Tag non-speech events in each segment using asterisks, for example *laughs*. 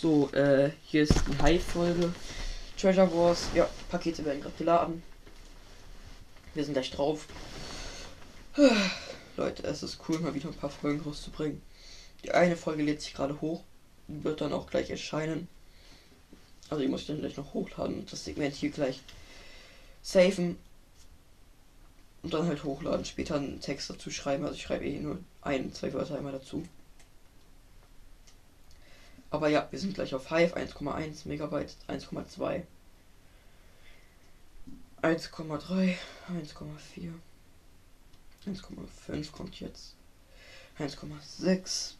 So, äh, hier ist die High-Folge. Treasure Wars. Ja, Pakete werden gerade geladen. Wir sind gleich drauf. *sighs* Leute, es ist cool, mal wieder ein paar Folgen rauszubringen. Die eine Folge lädt sich gerade hoch. Wird dann auch gleich erscheinen. Also ich muss dann gleich noch hochladen und das Segment hier gleich safen. Und dann halt hochladen. Später einen Text dazu schreiben. Also ich schreibe eh nur ein, zwei Wörter einmal dazu. Aber ja, wir sind gleich auf Hive 1,1 Megabyte, 1,2, 1,3, 1,4, 1,5 kommt jetzt, 1,6,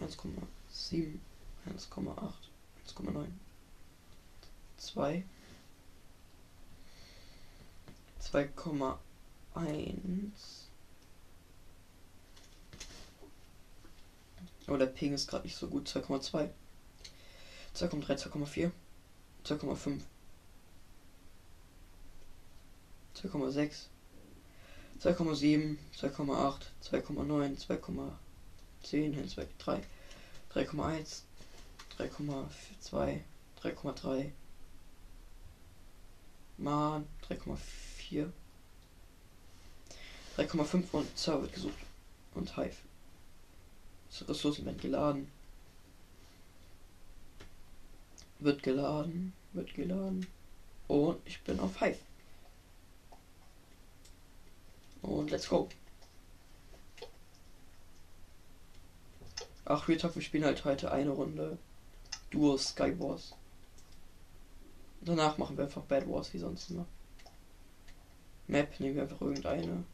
1,7, 1,8, 1,9, 2, 2,1. Aber der Ping ist gerade nicht so gut. 2,2. 2,3, 2,4. 2,5. 2,6. 2,7. 2,8. 2,9. 2,10 2,3. 3,1. 3,2. 3,3. Mann. 3,4. 3,5 und Server wird gesucht. Und Hive. Ressourcen werden geladen. Wird geladen, wird geladen. Und ich bin auf Hive. Und let's go. Ach, wir wir spielen halt heute eine Runde Duo Sky Wars. Danach machen wir einfach Bad Wars wie sonst immer. Map nehmen wir einfach irgendeine.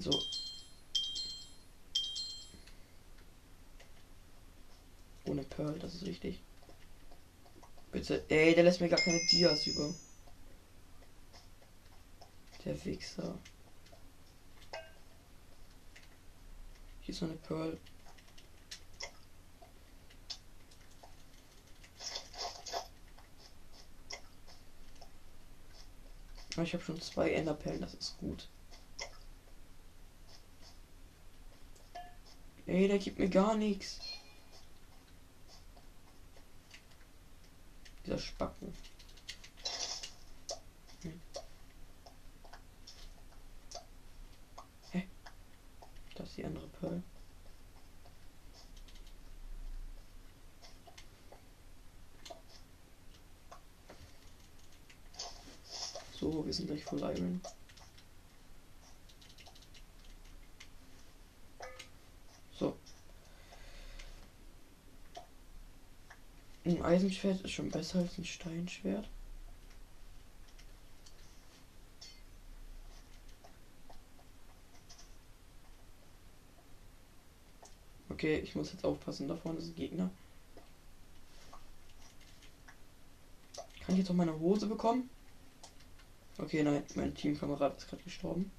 So. Ohne Pearl, das ist wichtig. Bitte. Ey, der lässt mir gar keine Dias über. Der Wichser. Hier ist noch eine Pearl. Ich habe schon zwei Enderperlen, das ist gut. Ey, der gibt mir gar nichts. Dieser Spacken. Hm. Hä? Das ist die andere Pearl. So, wir sind gleich voll Iron. Ein Eisenschwert ist schon besser als ein Steinschwert. Okay, ich muss jetzt aufpassen, da vorne ist ein Gegner. Kann ich jetzt auch meine Hose bekommen? Okay, nein, mein Teamkamerad ist gerade gestorben.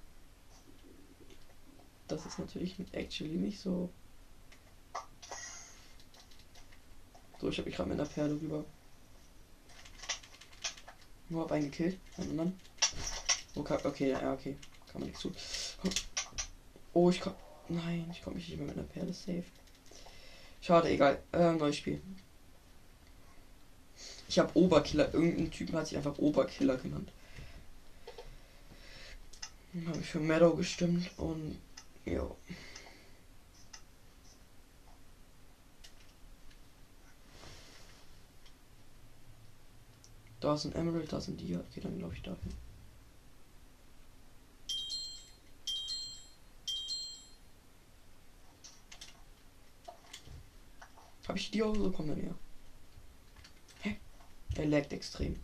Das ist natürlich mit actually nicht so So, ich habe mich gerade mit einer Perle rüber. Nur hab einen gekillt. Einen anderen. Okay, okay, ja, okay. Kann man nichts tun. Oh, ich komm. Nein, ich komme nicht mehr mit einer Perle safe. Schade, egal. Ähm, neues Spiel. Ich habe Oberkiller. Irgendein Typ hat sich einfach Oberkiller genannt. Habe ich für Meadow gestimmt und ja. Da ist ein Emerald, da ein Dia. Okay, dann glaube ich dahin. Habe ich die auch so kommen näher? Hä? Er laggt extrem.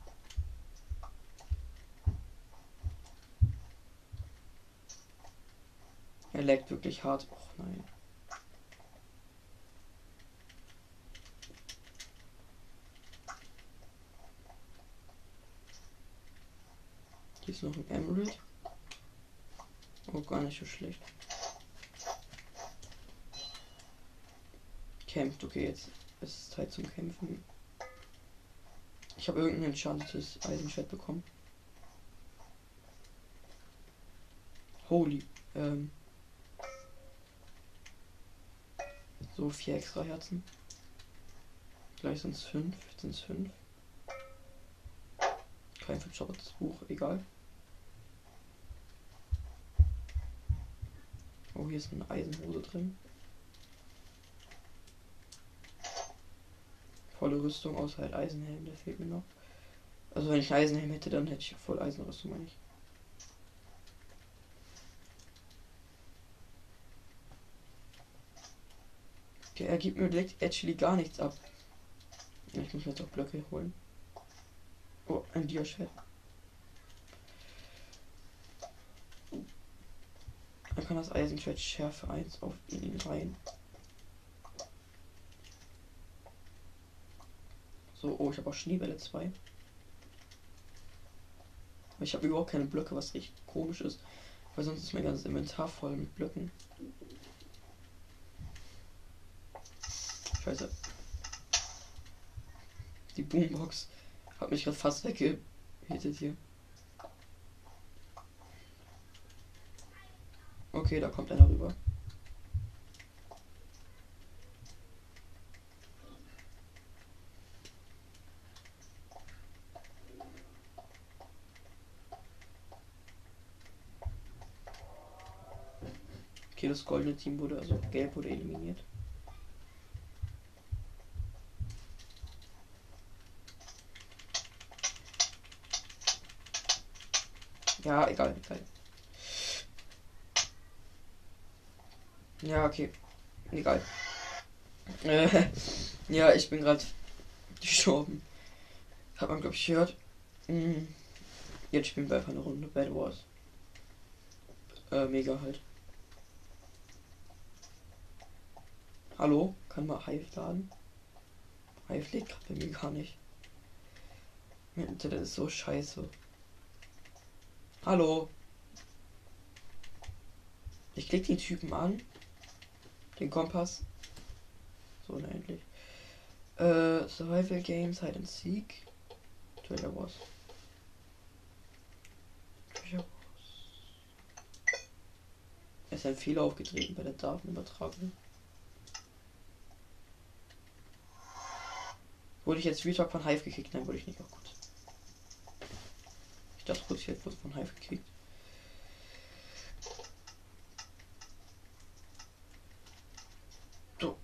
Er laggt wirklich hart. Och nein. Hier ist noch ein Emerald. Oh, gar nicht so schlecht. Kämpft, okay, jetzt ist es Zeit zum Kämpfen. Ich habe irgendein enchantetes Eisenschwert bekommen. Holy. Ähm. So, vier extra Herzen. Gleich sind es fünf. Jetzt sind es fünf. Kein verzaubertes Buch, egal. Oh, hier ist eine Eisenhose drin. Volle Rüstung, außer halt Eisenhelm, der fehlt mir noch. Also wenn ich Eisenhelm hätte, dann hätte ich voll Eisenrüstung, meine ich. Okay, er gibt mir direkt actually gar nichts ab. Ich muss jetzt auch Blöcke holen. Oh, ein Diaschwert. Dann kann das Eisenschwert Schärfe 1 auf ihn rein. So, oh, ich habe auch Schneebälle 2. Ich habe überhaupt keine Blöcke, was richtig komisch ist. Weil sonst ist mein ganzes Inventar voll mit Blöcken. Scheiße. Die Boombox hat mich gerade fast weggehittet hier. Okay, da kommt einer rüber. Okay, das goldene Team wurde, also gelb wurde eliminiert. Ja, egal, egal. Ja, okay. Egal. Äh, ja, ich bin gerade gestorben. Hat man, glaube ich, gehört. Mhm. Jetzt spielen wir einfach eine Runde Bad Wars. Äh, mega halt. Hallo? Kann man Hive laden? Hive lädt gerade bei mir gar nicht. Mein Internet ist so scheiße. Hallo. Ich klicke den Typen an. Den Kompass. So, na endlich. Äh, Survival Games, Hide and Seek. Trailer Wars. Treasure Wars. Es ist ein Fehler aufgetreten bei der Datenübertragung. Wurde ich jetzt Retalk von Hive gekickt? Nein, wurde ich nicht. Auch gut. Ich dachte kurz, ich hätte bloß von Hive gekickt. So.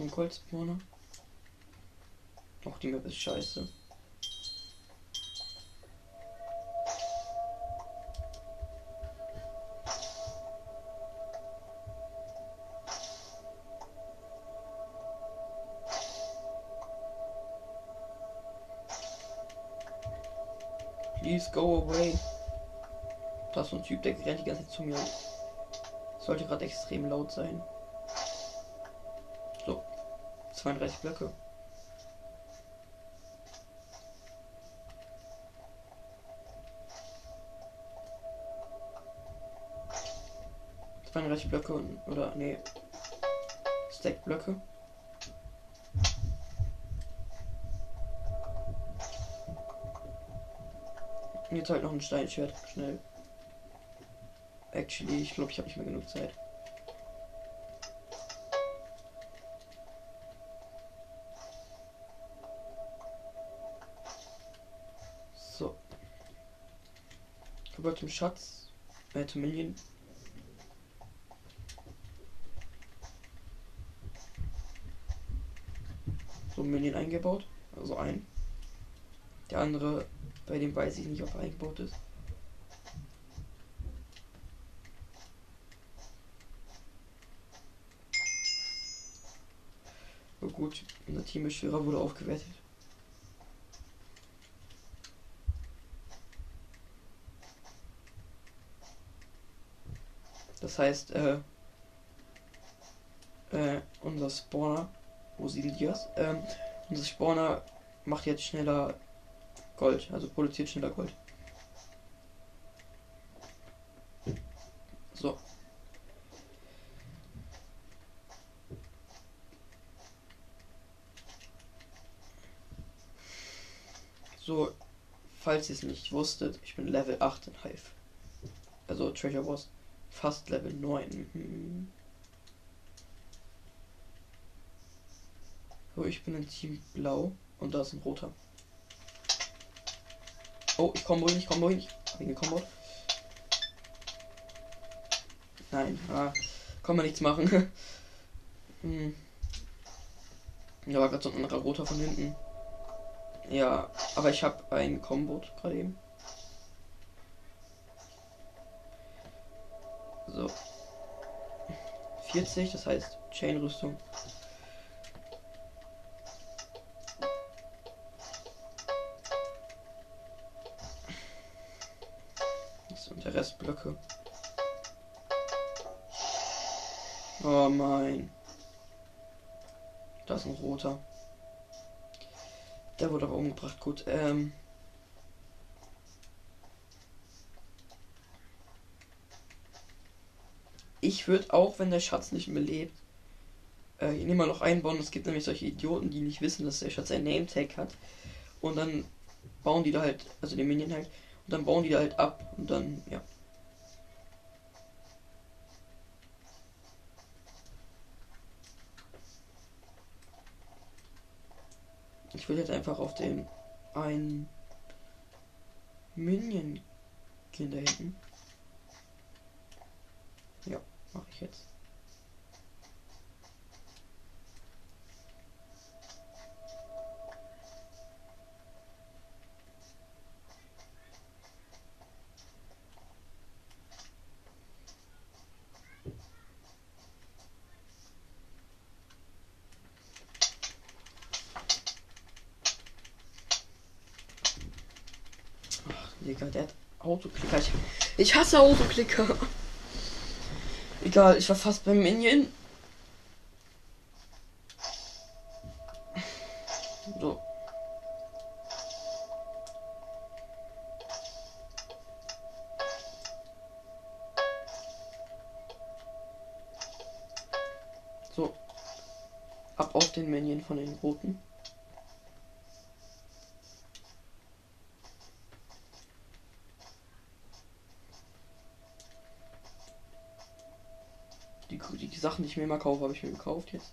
Ab zum Goldspawner. Auch die Map ist scheiße. Please go away. Da ist so ein Typ, der rennt die ganze Zeit zu mir. Sollte gerade extrem laut sein. So. 32 Blöcke. Zweiunddreißig Blöcke und, oder nee. Stack Blöcke. Jetzt halt noch ein Steinschwert. Schnell. Actually, ich glaube, ich habe nicht mehr genug Zeit. Rüber zum Schatz. Äh, zum Minion. So Minion eingebaut. Also ein. Der andere bei dem weiß ich nicht, ob er eingebaut ist. Oh gut, unser Teambeschwörer wurde aufgewertet. Das heißt, äh, äh, unser Spawner, das? Ähm, unser Spawner macht jetzt schneller Gold, also produziert schneller Gold. So. So, falls ihr es nicht wusstet, ich bin Level 8 in Hive. Also Treasure Wars fast Level 9. Mhm. So, ich bin in Team Blau und da ist ein roter. Oh, ich komme wohl ich komme wohl nicht. Hab ihn gekommen. Nein, ah, kann man nichts machen. *laughs* hm. Da war gerade so ein anderer roter von hinten. Ja, aber ich habe ein Combo gerade eben. So. 40, das heißt Chain-Rüstung. So, und der Rest Blöcke. Oh mein. Da ist ein roter. Der wurde aber umgebracht. Gut, ähm. Ich würde auch, wenn der Schatz nicht mehr lebt, äh, ihn immer noch einbauen. Es gibt nämlich solche Idioten, die nicht wissen, dass der Schatz ein Name-Tag hat. Und dann bauen die da halt, also den Minion halt, und dann bauen die da halt ab. Und dann, ja. Ich will jetzt einfach auf den einen Minion gehen da hinten. Ja, mache ich jetzt. Der hat Autoklicker. Ich, ich hasse Autoklicker. Egal, ich war fast beim Minion. So. So. Ab auf den Minion von den Roten. die Sachen, die ich mir immer kaufe, habe ich mir gekauft jetzt.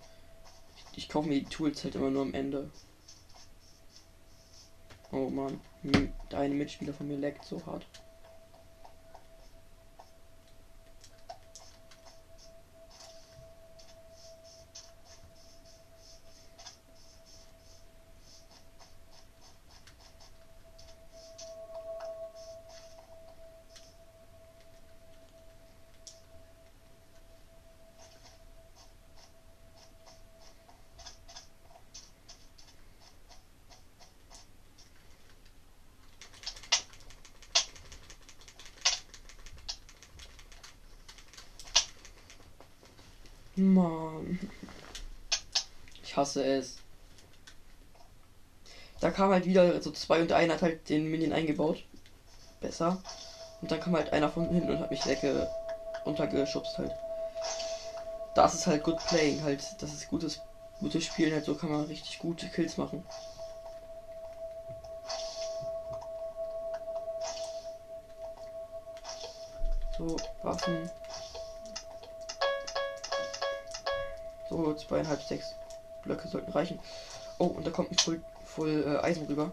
Ich, ich kaufe mir die Tools halt immer nur am Ende. Oh man, deine Mitspieler von mir leckt so hart. Mann. Ich hasse es. Da kam halt wieder so zwei und einer hat halt den Minion eingebaut. Besser. Und dann kam halt einer von hinten und hat mich wegge runtergeschubst halt. Das ist halt good playing, halt, das ist gutes, gutes Spielen, halt so kann man richtig gute Kills machen. So, Waffen. So, zweieinhalb, sechs Blöcke sollten reichen. Oh, und da kommt ein Full, Full äh, Eisen rüber.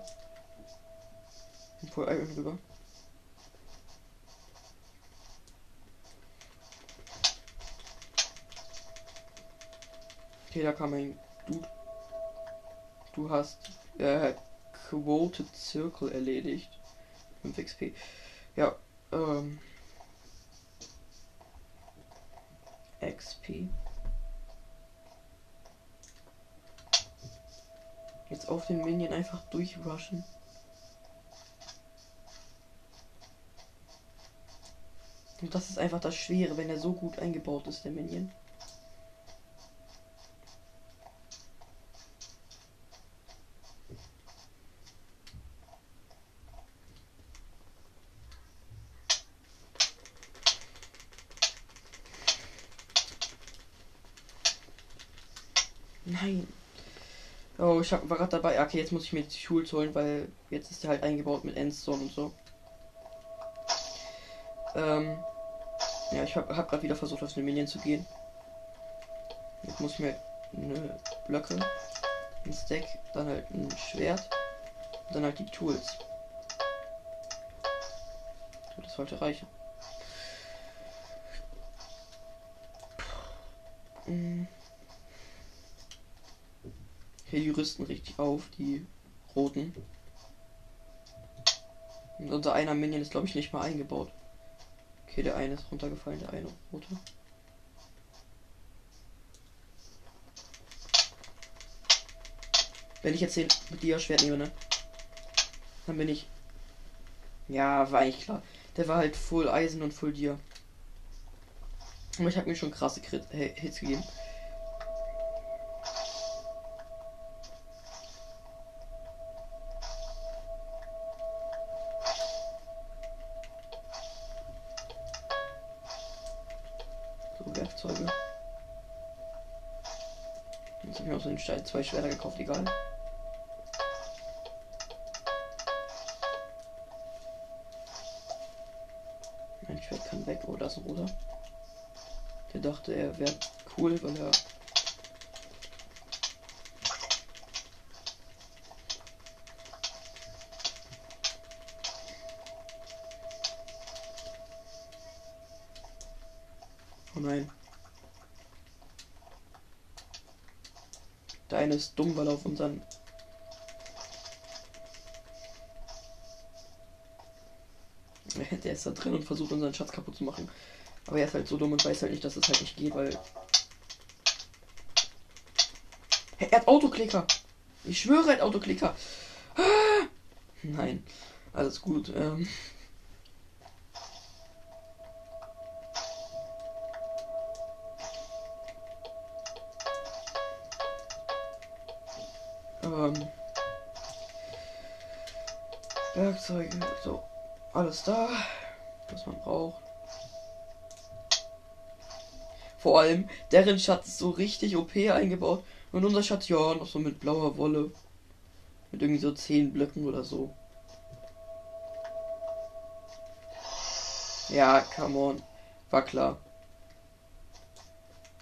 Ein Full Iron rüber. Okay, da kam ein Du. Du hast äh, Quoted Circle erledigt. 5 XP. Ja, ähm. XP. Jetzt auf den Minion einfach durchrushen. Und das ist einfach das Schwere, wenn er so gut eingebaut ist, der Minion. Oh, ich war gerade dabei. Okay, jetzt muss ich mir die Tools holen, weil jetzt ist der halt eingebaut mit Endstone und so. Ähm, ja, ich habe hab gerade wieder versucht, auf eine Minion zu gehen. Jetzt muss ich mir eine Blöcke, ein Stack, dann halt ein Schwert, und dann halt die Tools. Das sollte reichen. Hm. Hier die rüsten richtig auf, die roten. Und unser einer Minion ist glaube ich nicht mal eingebaut. Okay, der eine ist runtergefallen, der eine rote. Wenn ich jetzt den mit dir Schwert nehme, ne? Dann bin ich. Ja, war eigentlich klar. Der war halt Full Eisen und Full Dir. Aber ich habe mir schon krasse Crit Hits gegeben. Schwerter gekauft, egal. Mein Schwert kann weg. Oh, da ist ein roter. Der dachte, er wäre cool, weil er Oh nein. Der eine ist dumm, weil auf unseren *laughs* Der ist da drin und versucht unseren Schatz kaputt zu machen. Aber er ist halt so dumm und weiß halt nicht, dass es halt nicht geht, weil. Er hat Autoklicker. Ich schwöre, er hat Autoklicker. *gasps* Nein. Alles gut. Ähm. Alles da, was man braucht. Vor allem, deren Schatz ist so richtig OP eingebaut. Und unser Schatz, ja, noch so mit blauer Wolle. Mit irgendwie so 10 Blöcken oder so. Ja, come on. War klar.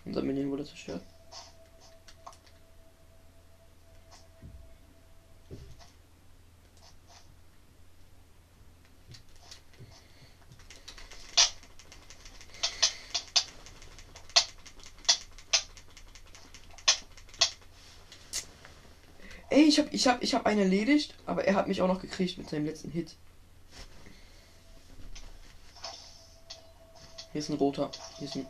Unser Minion wurde zerstört. Ey, ich hab, ich hab, ich hab einen erledigt, aber er hat mich auch noch gekriegt mit seinem letzten Hit. Hier ist ein roter. Hier ist ein.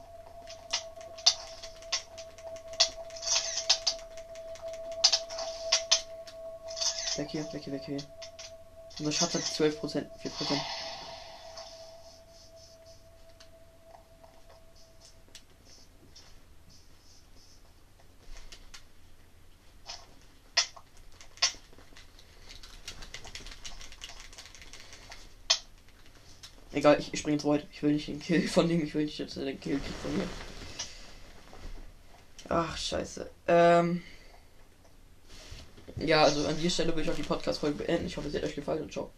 Weg hier, weg hier, weg hier. Unser Schatz hat 12%, 4%. Egal, ich, ich springe jetzt weit. Ich will nicht den Kill *laughs* von dem, ich will nicht, dass er den Kill kriegt von mir. Ach, scheiße. Ähm. Ja, also an dieser Stelle will ich auch die Podcast-Folge beenden. Ich hoffe, es hat euch gefallen und ciao.